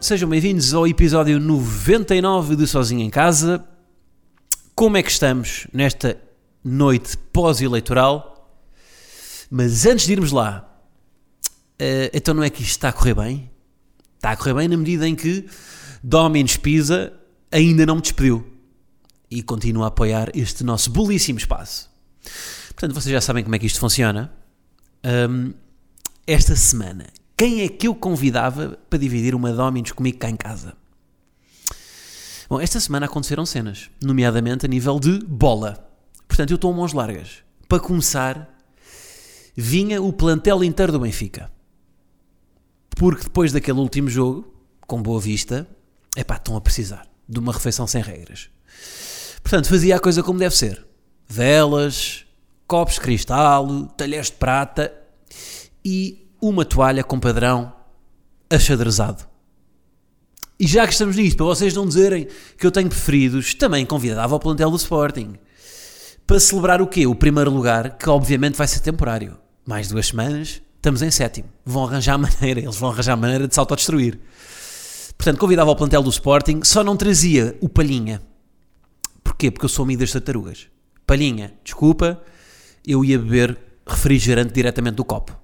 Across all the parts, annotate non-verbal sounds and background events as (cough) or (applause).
Sejam bem-vindos ao episódio 99 de Sozinho em Casa. Como é que estamos nesta noite pós-eleitoral? Mas antes de irmos lá, eh, então não é que isto está a correr bem? Está a correr bem na medida em que Domingos Pisa ainda não me despediu e continua a apoiar este nosso belíssimo espaço. Portanto, vocês já sabem como é que isto funciona. Hum, esta semana, quem é que eu convidava para dividir uma Dominos comigo cá em casa? Bom, esta semana aconteceram cenas, nomeadamente a nível de bola. Portanto, eu estou a mãos largas. Para começar, vinha o plantel inteiro do Benfica. Porque depois daquele último jogo, com Boa Vista, epá, estão a precisar de uma refeição sem regras. Portanto, fazia a coisa como deve ser. Velas, copos de cristal, talheres de prata e uma toalha com padrão achadrezado. E já que estamos nisto, para vocês não dizerem que eu tenho preferidos, também convidava ao plantel do Sporting. Para celebrar o quê? O primeiro lugar, que obviamente vai ser temporário. Mais duas semanas, estamos em sétimo. Vão arranjar maneira, eles vão arranjar maneira de se autodestruir. Portanto, convidava ao plantel do Sporting, só não trazia o Palhinha. Porquê? Porque eu sou amigo das tartarugas. Palhinha, desculpa, eu ia beber refrigerante diretamente do copo.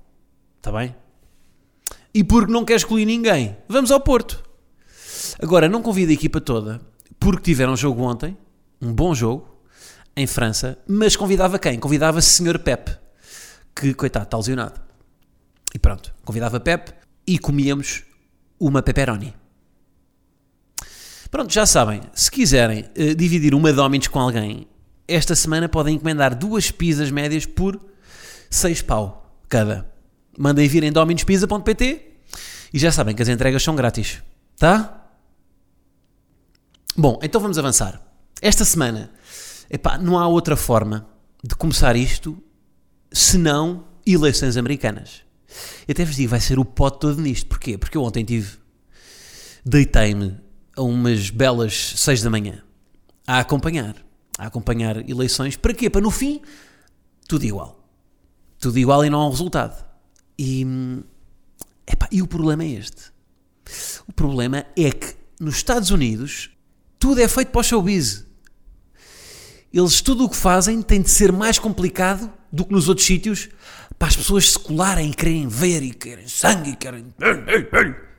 Está bem? E porque não quer excluir ninguém, vamos ao Porto. Agora, não convido a equipa toda, porque tiveram jogo ontem, um bom jogo, em França, mas convidava quem? Convidava Sr. Pep, que, coitado, está lesionado. E pronto, convidava Pep e comíamos uma pepperoni. Pronto, já sabem, se quiserem uh, dividir uma Domino's com alguém, esta semana podem encomendar duas pizzas médias por 6 pau cada. Mandem vir em dominospizza.pt e já sabem que as entregas são grátis, tá? Bom, então vamos avançar. Esta semana, epá, não há outra forma de começar isto senão eleições americanas. Eu até vos digo, vai ser o pote todo nisto. Porquê? Porque eu ontem tive, deitei-me a umas belas 6 da manhã a acompanhar, a acompanhar eleições. Para quê? Para no fim, tudo igual. Tudo igual e não há um resultado. E, epá, e o problema é este. O problema é que nos Estados Unidos tudo é feito para o showbiz. Eles tudo o que fazem tem de ser mais complicado do que nos outros sítios para as pessoas se colarem e querem ver e querem sangue e querem.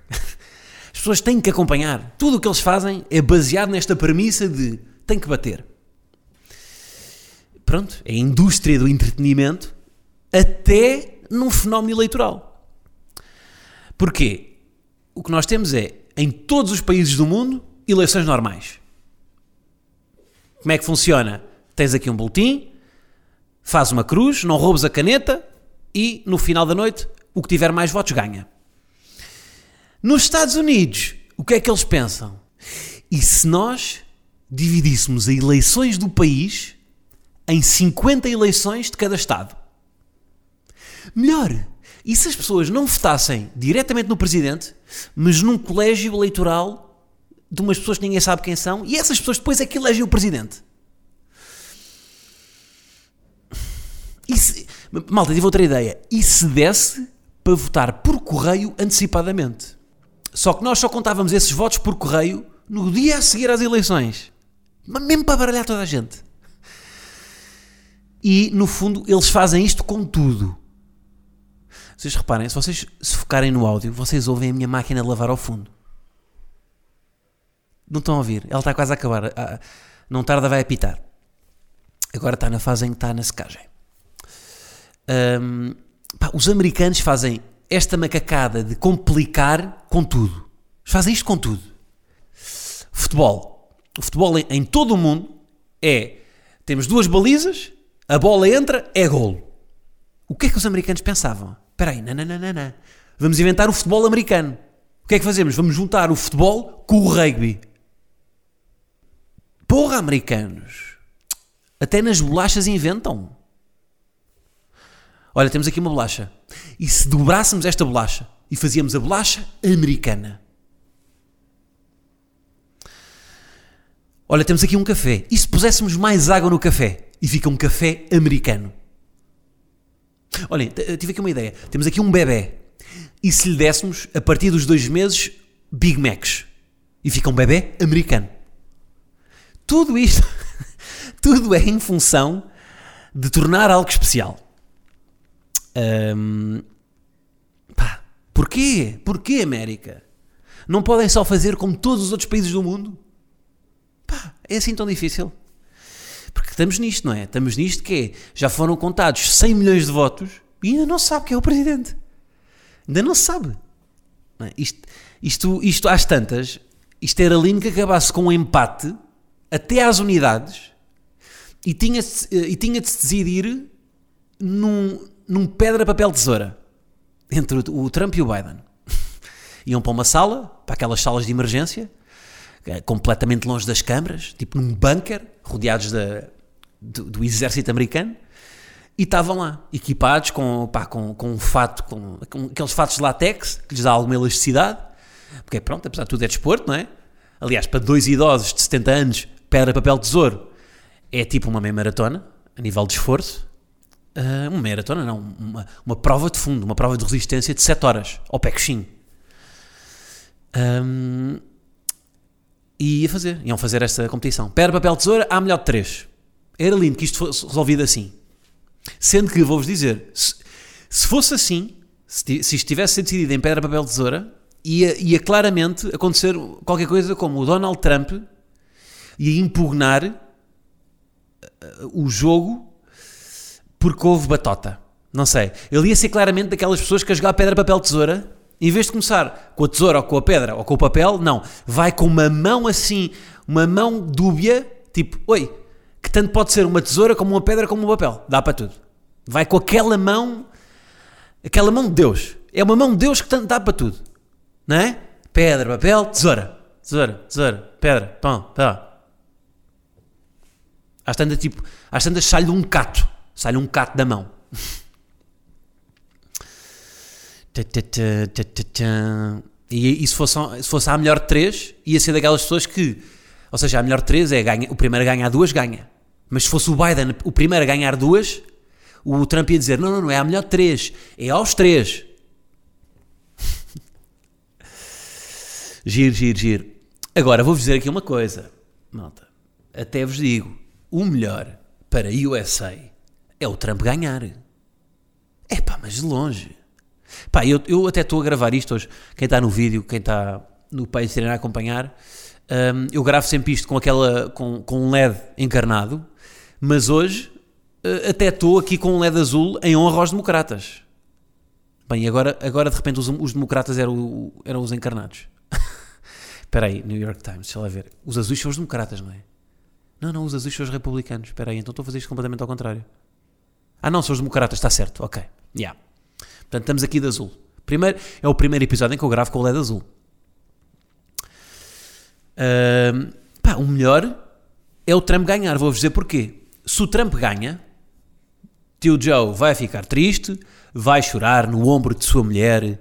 As pessoas têm que acompanhar. Tudo o que eles fazem é baseado nesta premissa de tem que bater. Pronto, é a indústria do entretenimento até num fenómeno eleitoral. Porquê? O que nós temos é, em todos os países do mundo, eleições normais. Como é que funciona? Tens aqui um boletim, faz uma cruz, não roubes a caneta e no final da noite o que tiver mais votos ganha. Nos Estados Unidos, o que é que eles pensam? E se nós dividíssemos as eleições do país em 50 eleições de cada Estado? Melhor, e se as pessoas não votassem diretamente no presidente, mas num colégio eleitoral de umas pessoas que ninguém sabe quem são, e essas pessoas depois é que elegem o presidente? E se, malta, tive outra ideia. E se desse para votar por correio antecipadamente? Só que nós só contávamos esses votos por correio no dia a seguir às eleições. Mas mesmo para baralhar toda a gente. E, no fundo, eles fazem isto com tudo. Vocês reparem, se vocês se focarem no áudio, vocês ouvem a minha máquina lavar ao fundo. Não estão a ouvir? Ela está quase a acabar. Não tarda, vai apitar. Agora está na fase em que está na secagem. Um, pá, os americanos fazem esta macacada de complicar com tudo. Fazem isto com tudo. Futebol. O futebol em, em todo o mundo é: temos duas balizas, a bola entra, é golo. O que é que os americanos pensavam? Espera aí, não. Vamos inventar o futebol americano. O que é que fazemos? Vamos juntar o futebol com o rugby. Porra, americanos! Até nas bolachas inventam. Olha, temos aqui uma bolacha. E se dobrássemos esta bolacha e fazíamos a bolacha americana? Olha, temos aqui um café. E se puséssemos mais água no café? E fica um café americano. Olhem, tive aqui uma ideia. Temos aqui um bebê. E se lhe dessemos, a partir dos dois meses, Big Macs? E fica um bebê americano. Tudo isto, (laughs) tudo é em função de tornar algo especial. Ahm, pá, porquê? Porquê, América? Não podem só fazer como todos os outros países do mundo? Pá, é assim tão difícil? Estamos nisto, não é? Estamos nisto que é, já foram contados 100 milhões de votos e ainda não sabe quem é o presidente. Ainda não sabe. Não é? Isto, isto, isto às tantas, isto era lindo que acabasse com um empate até às unidades e tinha, e tinha de se decidir num, num pedra, papel, tesoura entre o, o Trump e o Biden. (laughs) Iam para uma sala, para aquelas salas de emergência, eh, completamente longe das câmaras, tipo num bunker, rodeados da- do, do exército americano, e estavam lá, equipados com, pá, com, com um fato, com, com aqueles fatos de látex, que lhes dá alguma elasticidade, porque pronto, apesar de tudo é desporto, não é? Aliás, para dois idosos de 70 anos, pedra, papel, tesouro, é tipo uma meia maratona, a nível de esforço. Ah, uma maratona, não, uma, uma prova de fundo, uma prova de resistência de 7 horas, ao pé. Ahm, e ia fazer, iam fazer esta competição. Pedra, papel, tesoura, há melhor de 3. Era lindo que isto fosse resolvido assim. Sendo que, vou-vos dizer, se, se fosse assim, se, isto tivesse sido decidido em pedra, papel, tesoura, ia, ia claramente acontecer qualquer coisa como o Donald Trump ia impugnar eh, o jogo porque houve batota. Não sei. Ele ia ser claramente daquelas pessoas que a jogar pedra, papel, tesoura, em vez de começar com a tesoura ou com a pedra ou com o papel, não. Vai com uma mão assim, uma mão dúbia, tipo, oi, tanto pode ser uma tesoura como uma pedra como um papel. Dá para tudo. Vai com aquela mão, aquela mão de Deus. É uma mão de Deus que tanto dá para tudo. Não é? Pedra, papel, tesoura. Tesoura, tesoura, pedra, pão, pá. Às tantas, tipo, às tantas sai-lhe um cato. Sai-lhe um cato da mão. (laughs) E, e se, fosse, se fosse a melhor de três, ia ser daquelas pessoas que, ou seja, a melhor de três é ganha, o primeiro a ganhar duas, ganha. Mas se fosse o Biden o primeiro a ganhar duas, o Trump ia dizer: não, não, não é a melhor de três, é aos três. (laughs) Giro, giro, giro. Agora vou-vos dizer aqui uma coisa, malta. Até vos digo: o melhor para a USA é o Trump ganhar. É pá, mas de longe. Pá, eu, eu até estou a gravar isto hoje. Quem está no vídeo, quem está no Patreon a acompanhar, hum, eu gravo sempre isto com aquela com, com um LED encarnado, mas hoje eh, até estou aqui com um LED azul em honra aos democratas. Bem, agora, agora de repente os, os democratas eram, eram os encarnados. (laughs) Espera aí, New York Times, deixa lá ver. Os azuis são os democratas, não é? Não, não, os azuis são os republicanos. Espera aí, então estou a fazer isto completamente ao contrário. Ah, não, são os democratas, está certo, ok. Yeah. Portanto, estamos aqui de azul. Primeiro, é o primeiro episódio em que eu gravo com o LED azul. Pá, o melhor é o Trump ganhar. Vou-vos dizer porquê. Se o Trump ganha, tio Joe vai ficar triste, vai chorar no ombro de sua mulher,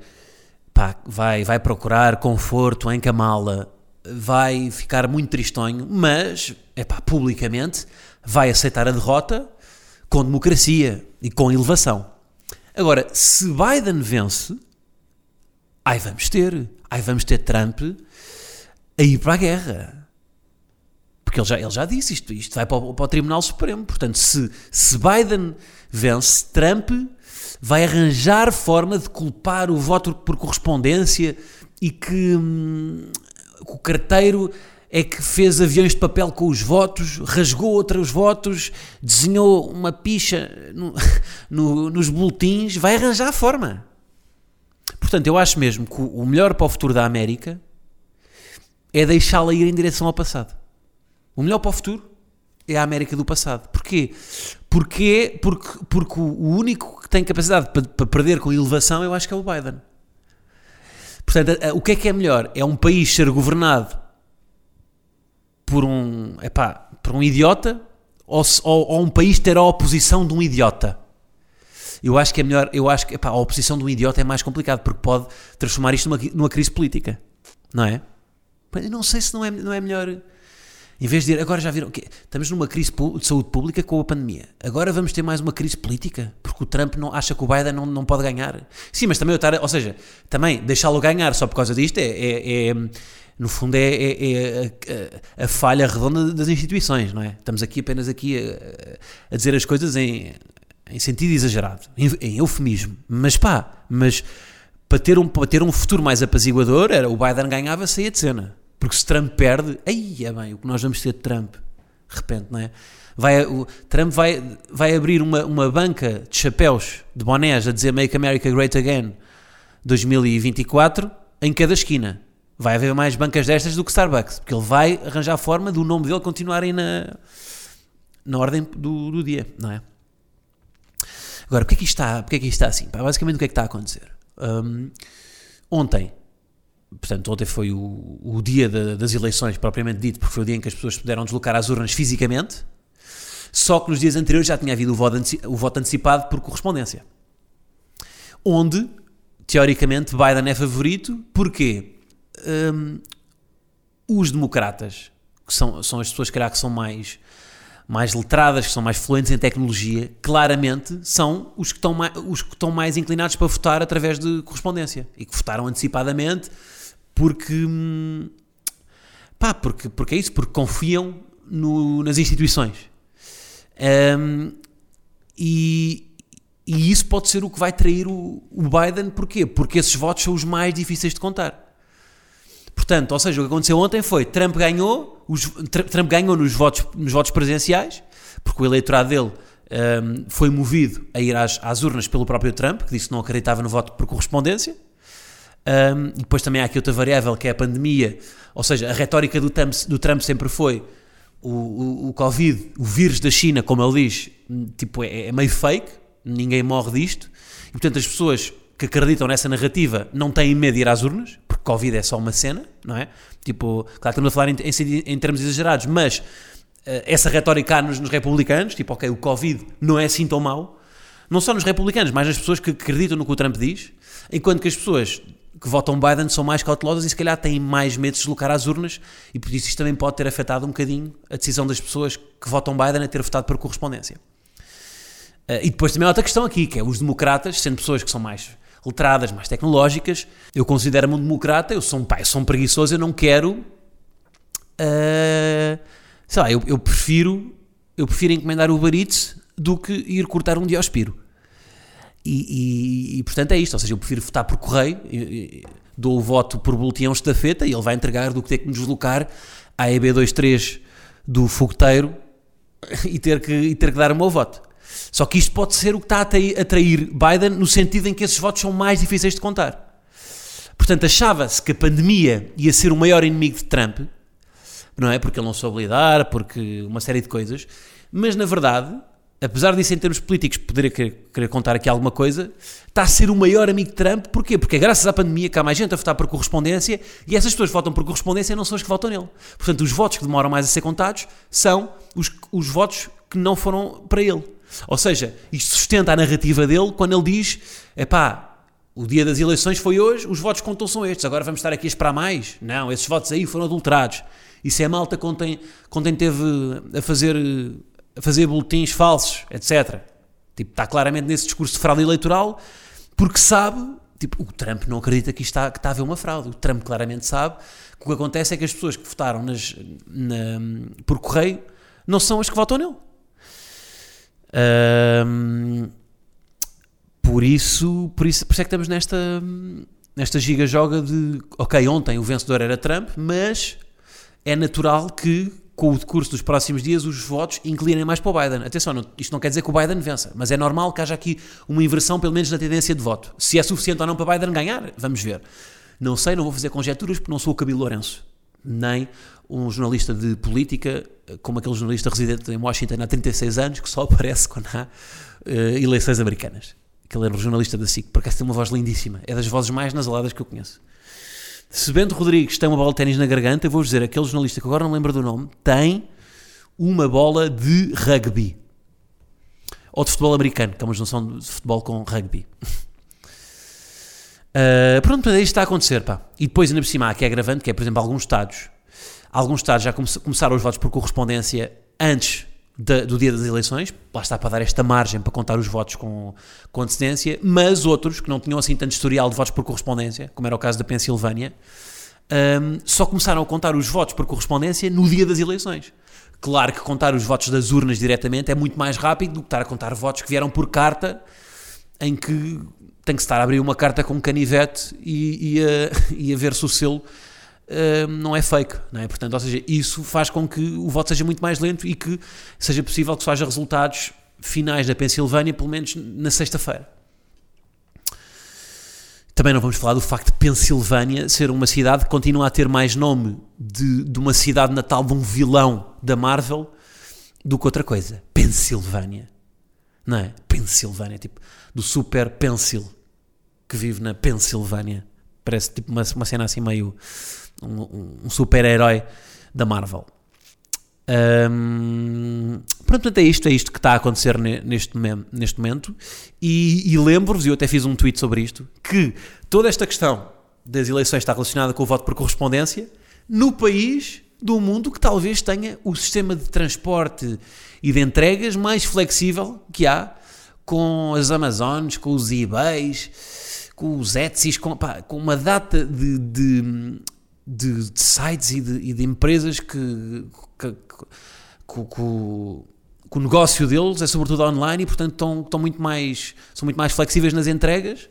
pá, vai, vai procurar conforto em camala, vai ficar muito tristonho, mas, é pá, publicamente, vai aceitar a derrota com democracia e com elevação. Agora, se Biden vence, aí vamos ter, aí vamos ter Trump a ir para a guerra. Porque ele já, ele já disse isto, isto vai para o, para o Tribunal Supremo. Portanto, se, se Biden vence, Trump vai arranjar forma de culpar o voto por correspondência e que hum, o carteiro é que fez aviões de papel com os votos, rasgou outros votos, desenhou uma picha no- (laughs) no- nos boletins, vai arranjar a forma. Portanto, eu acho mesmo que o melhor para o futuro da América é deixá-la ir em direção ao passado. O melhor para o futuro é a América do passado. Porquê? Porque, porque, porque o único que tem capacidade para, perder com elevação eu acho que é o Biden. Portanto, o que é que é melhor? É um país ser governado por um, epá, por um idiota ou, ou- ou um país ter a oposição de um idiota? Eu acho que é melhor, eu acho que epá, a oposição de um idiota é mais complicado porque pode transformar isto numa, numa crise política, não é? Eu não sei se não é, não é melhor. Em vez de dizer, agora já viram que estamos numa crise de saúde pública com a pandemia. Agora vamos ter mais uma crise política, porque o Trump não acha que o Biden não, não pode ganhar. Sim, mas também eu estar, ou seja, também deixá-lo ganhar só por causa disto é, é- é- no fundo é, é- é a, a- a falha redonda das instituições, não é? Estamos aqui apenas aqui a, a dizer as coisas em, em sentido exagerado, em, em eufemismo. Mas pá, mas para ter, um, para ter um futuro mais apaziguador, era o Biden ganhava, saía de cena. Porque se Trump perde, aí é bem, o que nós vamos ter de Trump, de repente, não é? Vai, o Trump vai, vai abrir uma, uma banca de chapéus, de bonés, a dizer Make America Great Again 2024 em cada esquina. Vai haver mais bancas destas do que Starbucks, porque ele vai arranjar forma do nome dele continuarem na, na ordem do, do dia, não é? Agora, porque é que isto está, é que está assim? Pá, basicamente, o que é que está a acontecer? Hum, ontem, portanto, ontem foi o, o dia da- das eleições, propriamente dito, porque foi o dia em que as pessoas puderam deslocar às urnas fisicamente, só que nos dias anteriores já tinha havido o voto, o voto antecipado por correspondência. Onde, teoricamente, Biden é favorito, porque hum, os democratas, que são, são as pessoas, calhar, que são mais mais letradas, que são mais fluentes em tecnologia, claramente são os que, estão mais, os que estão mais inclinados para votar através de correspondência e que votaram antecipadamente porque, pá, porque, porque é isso, porque confiam no- nas instituições. Hum, e, e isso pode ser o que vai trair o, o Biden, porquê? Porque esses votos são os mais difíceis de contar. Portanto, ou seja, o que aconteceu ontem foi Trump ganhou, os, Tr- Trump ganhou nos votos, nos votos presenciais, porque o eleitorado dele hum, foi movido a ir às, às urnas pelo próprio Trump, que disse que não acreditava no voto por correspondência. Hum, e depois também há aqui outra variável que é a pandemia, ou seja, a retórica do Trump, do Trump sempre foi o, o, o Covid, o vírus da China, como ele diz, hum, tipo, é, é meio fake, ninguém morre disto, e portanto as pessoas que acreditam nessa narrativa não têm medo de ir às urnas, porque Covid é só uma cena, não é? Tipo, claro estamos a falar em, em, em termos exagerados, mas eh, essa retórica há nos, nos republicanos, tipo, ok, o Covid não é assim tão mau, não só nos republicanos, mas nas pessoas que acreditam no que o Trump diz, enquanto que as pessoas que votam Biden são mais cautelosas e se calhar têm mais medo de deslocar às urnas e por isso isto também pode ter afetado um bocadinho a decisão das pessoas que votam Biden a ter votado por correspondência. Uh, e depois também há outra questão aqui, que é os democratas, sendo pessoas que são mais letradas, mais tecnológicas, eu considero-me um democrata, eu sou um pai, eu sou um preguiçoso, eu não quero. Uh, sei lá, eu, eu prefiro eu prefiro encomendar o Uber Eats do que ir cortar um diospiro. E, e, e, portanto é isto, ou seja, eu prefiro votar por correio, e- dou o voto por boletim estafeta e ele vai entregar do que ter que me deslocar à EB23 do fogueteiro e ter, que, e ter que dar o meu voto. Só que isto pode ser o que está a atrair Biden no sentido em que esses votos são mais difíceis de contar. Portanto, achava-se que a pandemia ia ser o maior inimigo de Trump, não é? Porque ele não soube lidar, porque uma série de coisas, mas na verdade, apesar disso em termos políticos poder querer, querer contar aqui alguma coisa, está a ser o maior amigo de Trump, porquê? Porque é graças à pandemia que há mais gente a votar por correspondência e essas pessoas que votam por correspondência não são as que votam nele. Portanto, os votos que demoram mais a ser contados são os, os votos que não foram para ele. Ou seja, isto sustenta a narrativa dele quando ele diz: epá, o dia das eleições foi hoje, os votos contam são estes, agora vamos estar aqui a esperar mais. Não, esses votos aí foram adulterados. Isso é malta quando tem, quando teve a fazer, a fazer boletins falsos, etc. Tipo, está claramente nesse discurso de fraude eleitoral, porque sabe, tipo, o Trump não acredita que, está, que está a haver uma fraude. O Trump claramente sabe que o que acontece é que as pessoas que votaram nas, na, por correio não são as que votam nele. Ahm, por isso, por isso, por isso é que estamos nesta, nesta giga-joga de, ok, ontem o vencedor era Trump, mas é natural que com o decurso dos próximos dias os votos inclinem mais para o Biden. Atenção, não- isto não quer dizer que o Biden vença, mas é normal que haja aqui uma inversão, pelo menos na tendência de voto. Se é suficiente ou não para Biden ganhar, vamos ver. Não sei, não vou fazer conjecturas porque não sou o Camilo Lourenço, nem um jornalista de política, como aquele jornalista residente em Washington há 36 anos, que só aparece quando há eh, eleições americanas. Aquele era um jornalista da SIC, por acaso tem uma voz lindíssima, é das vozes mais nasaladas que eu conheço. Se Bento Rodrigues tem uma bola de ténis na garganta, eu vou dizer, aquele jornalista que agora não lembro do nome, tem uma bola de rugby. Ou de futebol americano, que é uma junção de futebol com rugby. Uh, (laughs) pronto, mas é isto está a acontecer, pá. E depois, ainda por cima, há que é agravante, que é, por exemplo, alguns estados. Alguns estados já come começaram os votos por correspondência antes do dia das eleições, lá está para dar esta margem para contar os votos com, com antecedência, mas outros que não tinham assim tanto historial de votos por correspondência, como era o caso da Pensilvânia, um, só começaram a contar os votos por correspondência no dia das eleições. Claro que contar os votos das urnas diretamente é muito mais rápido do que estar a contar votos que vieram por carta, em que tem que estar a abrir uma carta com um canivete e, e, a, (laughs) e a ver se o selo uh, não é fake, não é? Portanto, ou seja, isso faz com que o voto seja muito mais lento e que seja possível que só haja resultados finais da Pensilvânia, pelo menos na sexta-feira. Também não vamos falar do facto de Pensilvânia ser uma cidade que continua a ter mais nome de, de uma cidade natal de um vilão da Marvel do que outra coisa. Pensilvânia. Não é? Pensilvânia, tipo, do super Pencil que vive na Pensilvânia. Parece tipo uma, uma cena assim meio um, um super-herói da Marvel. Um, pronto, é isto, é isto que está a acontecer neste, neste momento. E, e lembro-vos, eu até fiz um tweet sobre isto, que toda esta questão das eleições está relacionada com o voto por correspondência no país do mundo que talvez tenha o sistema de transporte e de entregas mais flexível que há com as Amazones, com os eBays, com os Etsys, com, pá, com uma data de, de, de, de sites e de, e de, empresas que, que, que, que, o negócio deles é sobretudo online e portanto estão, estão muito mais, são muito mais flexíveis nas entregas.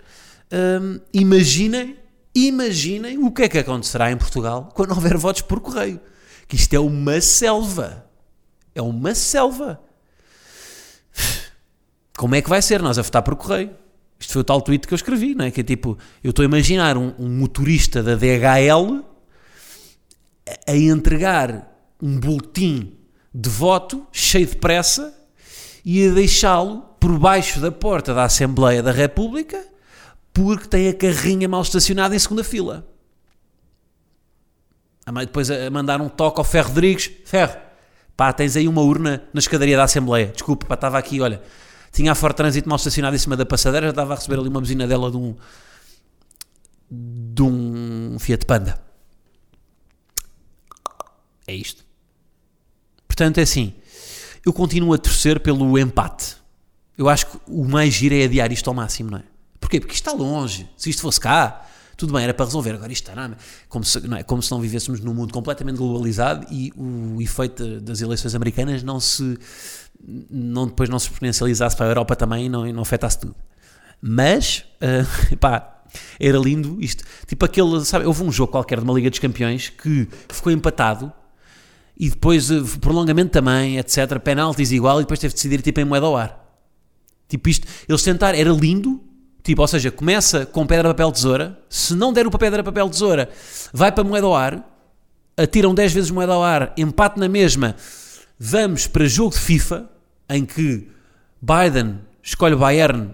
Um, imaginem, imaginem o que é que acontecerá em Portugal quando houver votos por correio. Que isto é uma selva. É uma selva. Como é que vai ser nós a votar por correio? Isto foi o tal tweet que eu escrevi, não é? Que é tipo, eu estou a imaginar um, um motorista da DHL a entregar um boletim de voto cheio de pressa e a deixá-lo por baixo da porta da Assembleia da República porque tem a carrinha mal estacionada em segunda fila. Depois a mandar um toque ao Ferro Rodrigues: Ferro, pá, tens aí uma urna na escadaria da Assembleia. Desculpa, pá, estava aqui, olha, tinha a Ford Trânsito mal estacionado em cima da passadeira, já estava a receber ali uma buzina dela de um, de um Fiat Panda. É isto. Portanto, é assim. Eu continuo a torcer pelo empate. Eu acho que o mais giro é adiar isto ao máximo, não é? Porquê? Porque isto está longe. Se isto fosse cá, tudo bem, era para resolver. Agora isto está? Como se não, é? Como se não vivêssemos num mundo completamente globalizado e o efeito das eleições americanas não se. Não, depois não se exponencializasse para a Europa também e não, não afetasse tudo. Mas, uh, (laughs) pá, era lindo isto. Tipo aquele, sabe, houve um jogo qualquer de uma Liga dos Campeões que ficou empatado e depois uh, prolongamento também, etc. Penaltis igual e depois teve de decidir tipo em moeda ao ar. Tipo isto, eles tentaram, era lindo, tipo, ou seja, começa com pedra, papel, tesoura, se não der o pedra, papel, tesoura, vai para moeda ao ar, atiram 10 vezes moeda ao ar, empate na mesma, vamos para jogo de FIFA, em que Biden escolhe o Bayern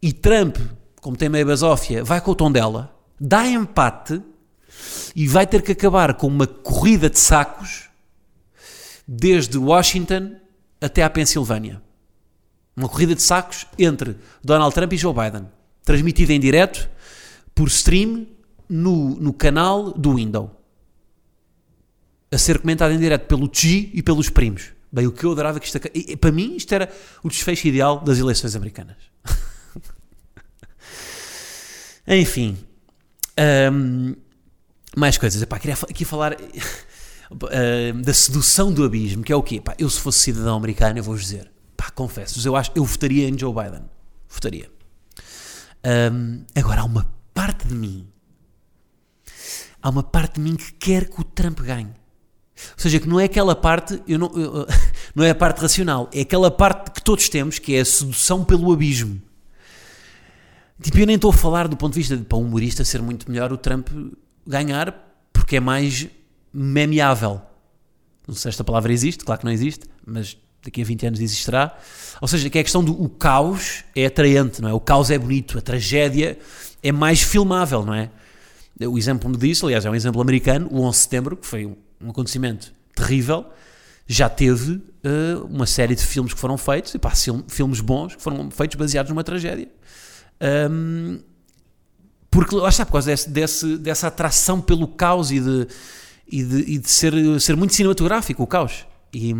e Trump, como tem meia basófia, vai com o tom dela, dá empate e vai ter que acabar com uma corrida de sacos desde Washington até à Pensilvânia. Uma corrida de sacos entre Donald Trump e Joe Biden, transmitida em direto por stream no, no canal do Windows. A ser comentada em direto pelo G e pelos primos. Bem, o que eu adorava que isto... E, para mim, isto era o desfecho ideal das eleições americanas. (laughs) Enfim. Um, mais coisas. Epá, queria aqui falar uh, da sedução do abismo, que é o quê? Pá, eu se fosse cidadão americano, eu vou-vos dizer, pá, confesso-vos, eu, acho, eu votaria em Joe Biden. Votaria. Um, agora, há uma parte de mim, há uma parte de mim que quer que o Trump ganhe. Ou seja, que não é aquela parte, eu não, eu, (laughs) não é a parte racional, é aquela parte que todos temos, que é a sedução pelo abismo. Tipo, eu nem estou a falar do ponto de vista de para um humorista ser muito melhor o Trump ganhar, porque é mais memeável. Não sei se esta palavra existe, claro que não existe, mas daqui a 20 anos existirá. Ou seja, que é a questão do o caos é atraente, não é? O caos é bonito, a tragédia é mais filmável, não é? O exemplo disso, aliás, é um exemplo americano, o 11 de setembro, que foi um acontecimento terrível, já teve uh, uma série de filmes que foram feitos, e pá, filmes bons, que foram feitos baseados numa tragédia. Um, porque lá está, por causa desse, desse, dessa atração pelo caos e de, e de, e de ser, ser muito cinematográfico o caos. E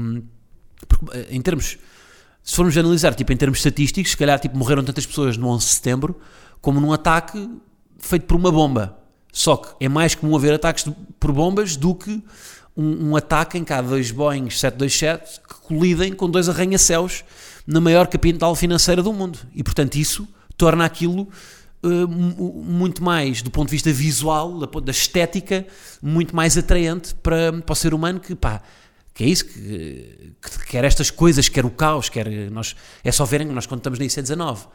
porque, eh, em termos, se formos analisar, tipo, em termos estatísticos, se calhar tipo, morreram tantas pessoas no 11 de setembro como num ataque feito por uma bomba. Só que é mais comum haver ataques por bombas do que um, um ataque em que há dois Boeing 727 que colidem com dois arranha-céus na maior capital financeira do mundo. E, portanto, isso torna aquilo muito mais, do ponto de vista visual, da, da estética, muito mais atraente para, para o ser humano que, pá, que é isso, que, que quer estas coisas, quer o caos, quer nós, é só verem que nós quando estamos na IC19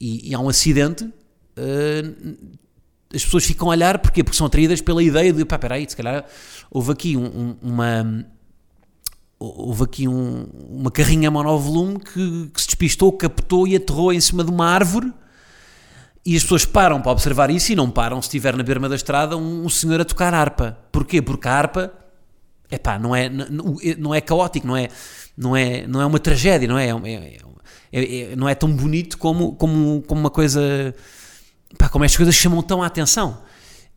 e, e há um acidente, uh, as pessoas ficam a olhar, porquê? Porque são atraídas pela ideia de, pá, peraí, se calhar houve aqui um, um, uma houve aqui um, uma carrinha monovolume que, que se despistou, captou e aterrou em cima de uma árvore e as pessoas param para observar isso e não param se estiver na berma da estrada um, um senhor a tocar harpa. Porquê? Porque a harpa epá, não, é, não, não é caótico, não é, não, é, não é uma tragédia, não é, é, é, é não é tão bonito como, como, como uma coisa. Pá, como estas coisas chamam tão a atenção.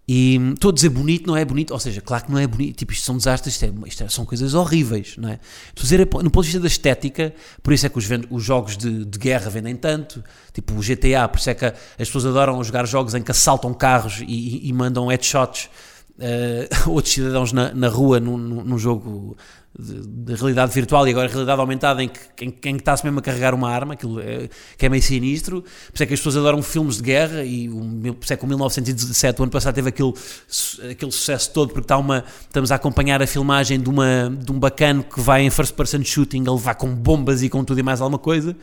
E estou a dizer bonito, não é bonito, ou seja, claro que não é bonito, tipo, isto são desastres, isto, é, isto é, são coisas horríveis, não é? Estou a dizer, no ponto de vista da estética, por isso é que os, os jogos de, de, guerra vendem tanto, tipo o GTA, por isso é que as pessoas adoram jogar jogos em que assaltam carros e, e, e mandam headshots uh, (laughs) outros cidadãos na, na rua num, num jogo de, de, realidade virtual e agora realidade aumentada em que, em, em que está-se mesmo a carregar uma arma, aquilo é, que é meio sinistro. Por isso é que as pessoas adoram filmes de guerra e o, por isso é que o 1917, o ano passado, teve aquele, aquele sucesso todo porque está uma, estamos a acompanhar a filmagem de, uma, de um bacano que vai em first person shooting, ele vai com bombas e com tudo e mais alguma coisa.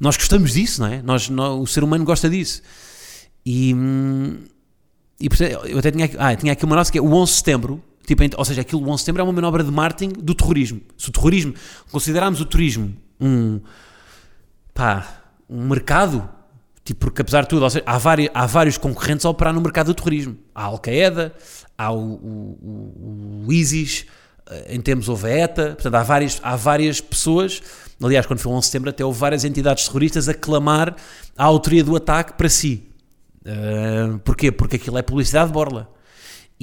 Nós gostamos disso, não é? Nós, nós o ser humano gosta disso. E, hum, e eu até tinha, ah, tinha aqui uma nota que é o 11 de setembro, tipo, ou seja, aquilo o 11 de setembro é uma manobra de marketing do terrorismo. Se o terrorismo, considerarmos o turismo um, pá, um mercado, tipo, porque apesar de tudo, seja, há, vários, há vários concorrentes a operar no mercado do terrorismo. Há a Al-Qaeda, há o, o, o, ISIS, eh, em termos houve a ETA, portanto há várias, há várias pessoas, aliás quando foi o 11 de setembro até houve várias entidades terroristas a clamar a autoria do ataque para si. Uh, porquê? Porque aquilo é publicidade de borla.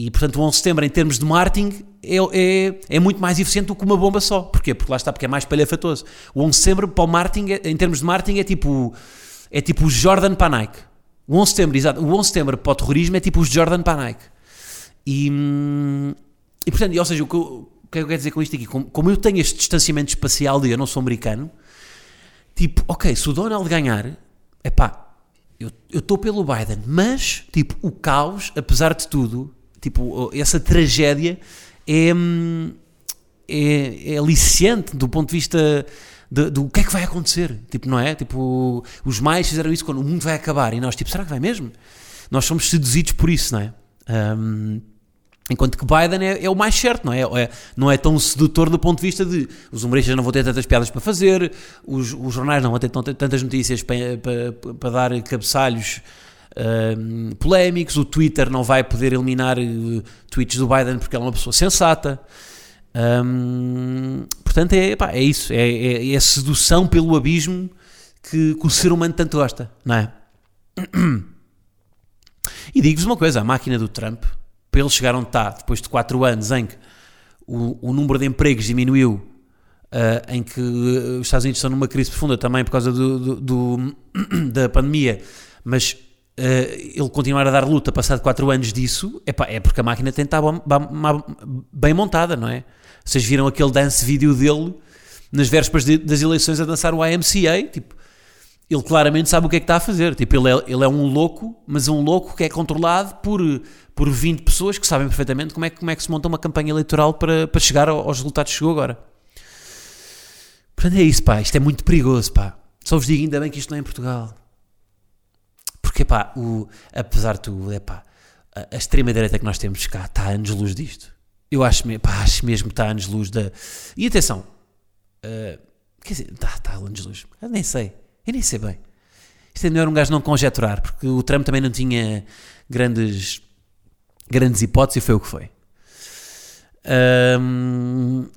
E, portanto, o 11 de setembro, em termos de marketing, é, é, é, muito mais eficiente do que uma bomba só. Porquê? Porque lá está, porque é mais palhafatoso. O 11 de setembro, para o marketing, é, em termos de marketing, é tipo, é tipo o Jordan para a Nike. O 11 de setembro, exato. O 11 de setembro para o terrorismo é tipo os Jordan para a Nike. E, hum, e portanto, ou seja, o que, eu, o que eu quero dizer com isto aqui? Como, como eu tenho este distanciamento espacial de eu não sou americano, tipo, ok, se o Donald ganhar, é pá, eu estou pelo Biden, mas, tipo, o caos, apesar de tudo, tipo, essa tragédia é, hum, é, é aliciante do ponto de vista do que é que vai acontecer, tipo, não é? Tipo, os mais fizeram isso quando o mundo vai acabar e nós, tipo, será que vai mesmo? Nós somos seduzidos por isso, não é? Um, Enquanto que Biden é, é, o mais certo, não é? é? Não é tão sedutor do ponto de vista de os humoristas não vão ter tantas piadas para fazer, os, os jornais não vão ter tantas notícias para, para, para dar cabeçalhos uh, polémicos, o Twitter não vai poder eliminar uh, tweets do Biden porque ele é uma pessoa sensata. Um, portanto, é, pá, é isso, é, é, é, a sedução pelo abismo que, que o ser humano tanto gosta, não é? E digo-vos uma coisa: a máquina do Trump para eles chegar onde está, depois de 4 anos em que o, o número de empregos diminuiu, uh, em que os Estados Unidos estão numa crise profunda também por causa do, do, do (coughs) da pandemia, mas uh, ele continuar a dar luta passado 4 anos disso, epá, é porque a máquina tem de estar bem montada, não é? Vocês viram aquele dance vídeo dele nas vésperas de, das eleições a dançar o IMCA, tipo, ele claramente sabe o que é que está a fazer. Tipo, ele é, ele é um louco, mas um louco que é controlado por, por 20 pessoas que sabem perfeitamente como é, como é que se monta uma campanha eleitoral para, para chegar aos resultados que chegou agora. Portanto, é isso, pá. Isto é muito perigoso, pá. Só vos digo, ainda bem que isto não é em Portugal. Porque, pá, o, apesar de tudo, é pá, a, a extrema-direita que nós temos cá está a anos-luz disto. Eu acho, pá, acho mesmo que está a anos-luz da. E atenção, uh, quer dizer, está, está a anos-luz. Nem sei. Eu nem sei bem. Isto é melhor um gajo não conjecturar, porque o Trump também não tinha grandes grandes hipóteses e foi o que foi. Ahm,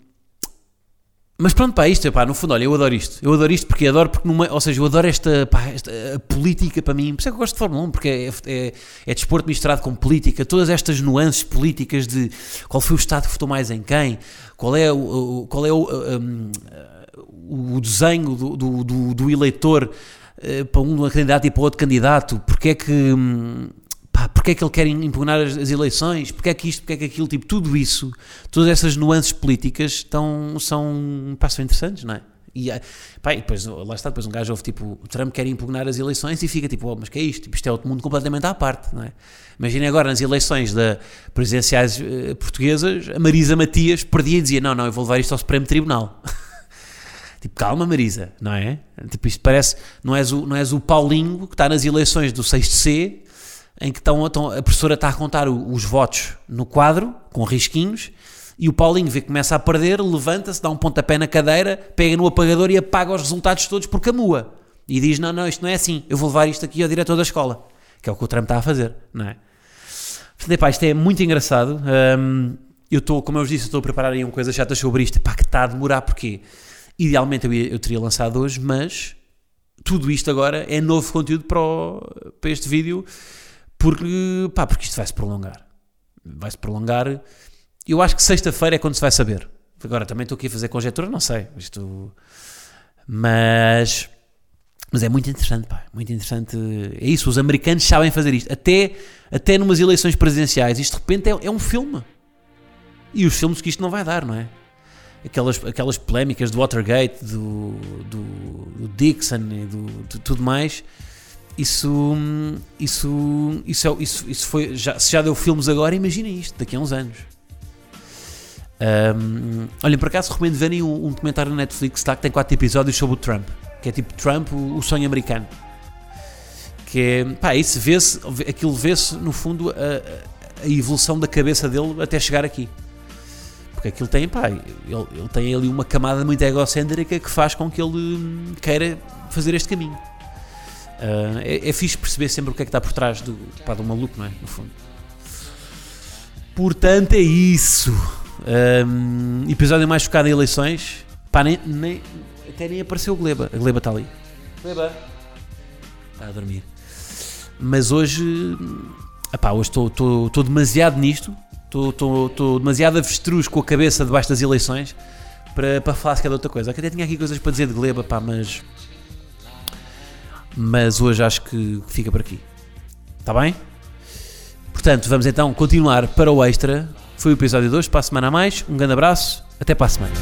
mas pronto, pá, isto, pá, no fundo, olha, eu adoro isto. Eu adoro isto porque adoro, porque numa, ou seja, eu adoro esta, pá, esta política para mim. Por isso é que eu gosto de Fórmula 1, porque é, é, é desporto misturado com política, todas estas nuances políticas de qual foi o Estado que votou mais em quem, qual é o, o- qual é o, um, o desenho do, do, do- do eleitor eh, para um candidato e para outro candidato, porque é que. hum, Pá, porque é que ele quer impugnar as, as eleições? Porque é que isto, porque é que aquilo? Tipo, tudo isso, todas essas nuances políticas estão, são, pá, são interessantes, não é? E, ah, pá, e depois, lá está, depois um gajo ouve tipo, o Trump quer impugnar as eleições e fica tipo, oh, mas que é isto? Tipo, isto é outro mundo completamente à parte, não é? Imaginem agora nas eleições da presidenciais eh, portuguesas, a Marisa Matias perdia e dizia, não, não, eu vou levar isto ao Supremo Tribunal. (laughs) Tipo, calma, Marisa, não é? Tipo, isto parece. Não és o, não és o Paulinho que está nas eleições do 6C, em que estão, estão- a professora está a contar o- os votos no quadro, com risquinhos, e o Paulinho vê que começa a perder, levanta-se, dá um pontapé na cadeira, pega no apagador e apaga os resultados todos por camua. E diz: Não, não, isto não é assim, eu vou levar isto aqui ao diretor da escola. Que é o que o Trump está a fazer, não é? Portanto, epá, isto é muito engraçado. Hum, eu estou, como eu vos disse, estou a preparar aí uma coisa chata sobre isto. Pá, que está a demorar, porque idealmente eu, ia- eu teria lançado hoje, mas tudo isto agora é novo conteúdo para, o- para este vídeo, porque, pá, porque isto vai se prolongar. Vai se prolongar. Eu acho que sexta-feira é quando se vai saber. Agora também estou aqui a fazer conjectura, não sei. Isto, mas. Mas é muito interessante, pá, muito interessante. É isso, os americanos sabem fazer isto. Até, até numas eleições presidenciais, isto de repente é, é um filme. E os filmes que isto não vai dar, não é? Aquelas, aquelas polémicas do Watergate, do, do, do Dixon e do, de tudo mais. Isso, isso, isso, é- isso, isso foi. Já, se já deu filmes agora, imaginem isto, daqui a uns anos. Um, olhem, por acaso recomendo verem um, um documentário na Netflix tá, que tem quatro episódios sobre o Trump, que é tipo Trump, o, o sonho americano. Que é, pá, isso vê-se, aquilo vê-se no fundo a, a- a evolução da cabeça dele até chegar aqui. Porque aquilo tem, pá, ele, ele tem ali uma camada muito egocêntrica que faz com que ele hum, queira fazer este caminho. Ah, é, é fixe perceber sempre o que é que está por trás do, pá, do maluco, não é? No fundo. Portanto, é isso. Um, episódio mais focado em eleições. Pá, nem, nem- até nem apareceu o Gleba. A Gleba está ali. Gleba. Está a dormir. Mas hoje. Epá, hoje estou- demasiado nisto. Estou- demasiado avestruz com a cabeça debaixo das eleições para, para falar sequer de outra coisa. Que até tinha aqui coisas para dizer de Gleba, pá, mas. Mas hoje acho que fica por aqui. Está bem? Portanto, vamos então continuar para o extra. Foi o episódio 2, para a semana a mais. Um grande abraço, até para a semana.